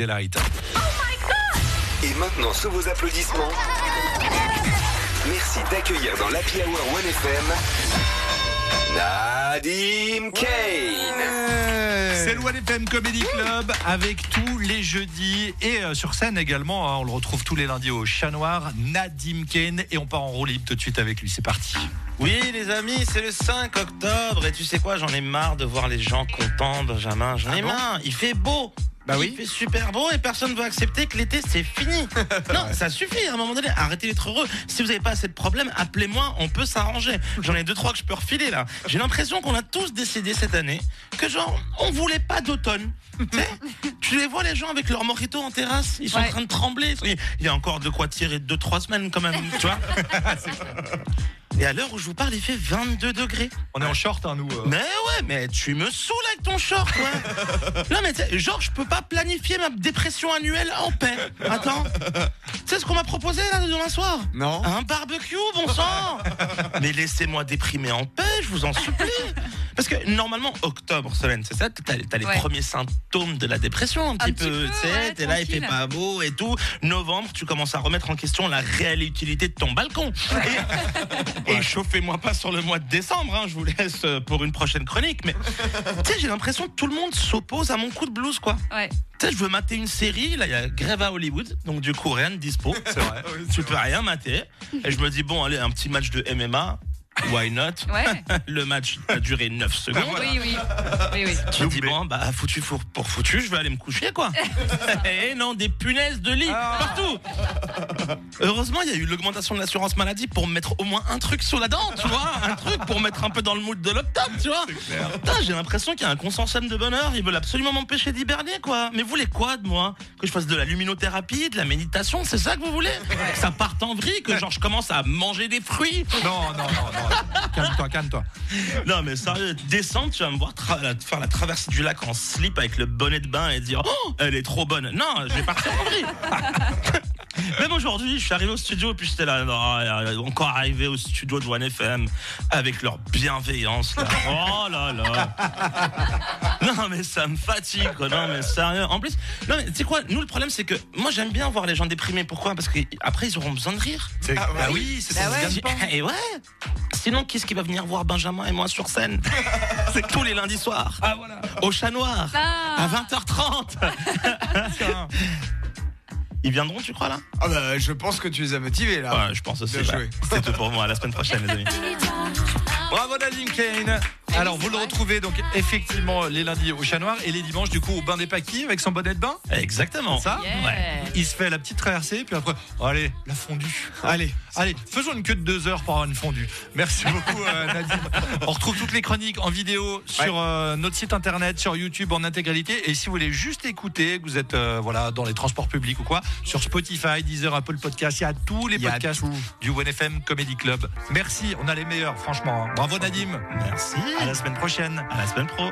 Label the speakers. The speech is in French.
Speaker 1: Et Light.
Speaker 2: Et maintenant, sous vos applaudissements, merci d'accueillir dans l'Happy Hour 1FM Nadim Kane.
Speaker 1: C'est le One FM Comedy Club avec tous les jeudis et euh, sur scène également. hein, on le retrouve tous les lundis au Chat Noir, Nadim Kane et on part en roue libre tout de suite avec lui. C'est parti.
Speaker 3: Oui, les amis, c'est le 5 octobre et tu sais quoi, j'en ai marre de voir les gens contents, Benjamin. J'en ai
Speaker 1: Ah bon?
Speaker 3: marre. Il fait beau.
Speaker 1: Bah oui.
Speaker 3: Il fait super beau et personne ne veut accepter que l'été c'est fini. non, ça suffit à un moment donné. Arrêtez d'être heureux. Si vous n'avez pas assez de problèmes, appelez-moi, on peut s'arranger. J'en ai deux trois que je peux refiler là. J'ai l'impression qu'on a tous décidé cette année que genre on voulait pas d'automne. Tu les vois les gens avec leur mojito en terrasse, ils sont en train de trembler. Il y a encore de quoi tirer deux trois semaines quand même, tu vois. Et à l'heure où je vous parle, il fait 22 degrés.
Speaker 1: On est en short, hein, nous. euh.
Speaker 3: Mais ouais, mais tu me saoules avec ton short, ouais. non, mais tu sais, genre, je peux pas planifier ma dépression annuelle en paix. Attends. Tu sais ce qu'on m'a proposé là demain soir?
Speaker 4: Non.
Speaker 3: Un barbecue, bon sang Mais laissez-moi déprimer en paix, je vous en supplie. Parce que normalement, octobre, Solène, c'est ça T'as les
Speaker 5: Ouais.
Speaker 3: premiers symptômes de la dépression un petit
Speaker 5: petit
Speaker 3: peu. Tu sais,
Speaker 5: ouais,
Speaker 3: t'es là, il fait pas beau et tout. Novembre, tu commences à remettre en question la réelle utilité de ton balcon. Et, et chauffez-moi pas sur le mois de décembre, hein, je vous laisse euh, pour une prochaine chronique. Mais tu sais, j'ai l'impression que tout le monde s'oppose à mon coup de blues, quoi.
Speaker 5: Ouais.
Speaker 3: Tu sais, je veux mater une série, là, il y a Grève à Hollywood, donc du coup, rien de dispo.
Speaker 1: C'est vrai.
Speaker 3: Tu peux rien mater. Et je me dis, bon, allez, un petit match de MMA, why not
Speaker 5: Ouais.
Speaker 3: Le match a duré 9 secondes.
Speaker 5: Oui, oui. Oui, oui.
Speaker 3: Tu me dis, bon, bah, foutu pour, pour foutu, je vais aller me coucher, quoi. Et non, des punaises de lit
Speaker 1: Ah.
Speaker 3: partout. Heureusement, il y a eu l'augmentation de l'assurance maladie pour me mettre au moins un truc sur la dent, tu vois. Un truc pour mettre un peu dans le mood de l'octobre, tu vois. Putain, j'ai l'impression qu'il y a un consensus de bonheur. Ils veulent absolument m'empêcher d'hiberner, quoi. Mais vous voulez quoi de moi? Que je fasse de la luminothérapie, de la méditation? C'est ça que vous voulez? Que ça parte en vrille Que genre je commence à manger des fruits?
Speaker 1: Non, non, non, non. Calme-toi, calme-toi.
Speaker 3: Non, mais sérieux, descendre, tu vas me voir tra- la- faire la traversée du lac en slip avec le bonnet de bain et dire Oh, elle est trop bonne. Non, je vais partir en vrille. Même aujourd'hui, je suis arrivé au studio et puis j'étais là, euh, encore arrivé au studio de One FM avec leur bienveillance. Là. Oh là là. Non, mais ça me fatigue, quoi. Non, mais sérieux. En plus, non, mais tu sais quoi, nous, le problème, c'est que moi, j'aime bien voir les gens déprimés. Pourquoi? Parce qu'après, ils auront besoin de rire.
Speaker 1: C'est-
Speaker 4: Ah,
Speaker 1: bah oui, c'est
Speaker 5: Bah
Speaker 1: ça.
Speaker 5: ouais.
Speaker 3: Et ouais. Sinon, qui est-ce qui va venir voir Benjamin et moi sur scène C'est tous les lundis soirs.
Speaker 1: Ah voilà.
Speaker 3: Au Chat Noir.
Speaker 5: Ah.
Speaker 3: À 20h30. Tiens. Ils viendront, tu crois, là?
Speaker 4: Ah bah, je pense que tu les as motivés là.
Speaker 3: Ouais, je pense aussi. Bah. C'est tout pour moi. À la semaine prochaine, les amis.
Speaker 1: Bravo Nadim Kane. Alors vous le retrouvez donc effectivement les lundis au Chat Noir et les dimanches du coup au bain des paquis avec son bonnet de bain.
Speaker 3: Exactement.
Speaker 1: Ça
Speaker 5: Yeah.
Speaker 3: Ouais.
Speaker 1: Il se fait la petite traversée puis après oh, allez la fondue.
Speaker 4: Allez.
Speaker 1: Allez, faisons une queue de deux heures pour avoir une fondue. Merci beaucoup euh, Nadim. On retrouve toutes les chroniques en vidéo sur euh, notre site internet, sur YouTube en intégralité. Et si vous voulez juste écouter, que vous êtes euh, voilà dans les transports publics ou quoi, sur Spotify, Deezer, Apple Podcast, il y a tous les
Speaker 4: Il
Speaker 1: podcasts du OneFM Comedy Club. Merci, on a les meilleurs franchement. Bravo Nadim.
Speaker 3: Merci.
Speaker 1: À la semaine prochaine.
Speaker 3: À la semaine pro.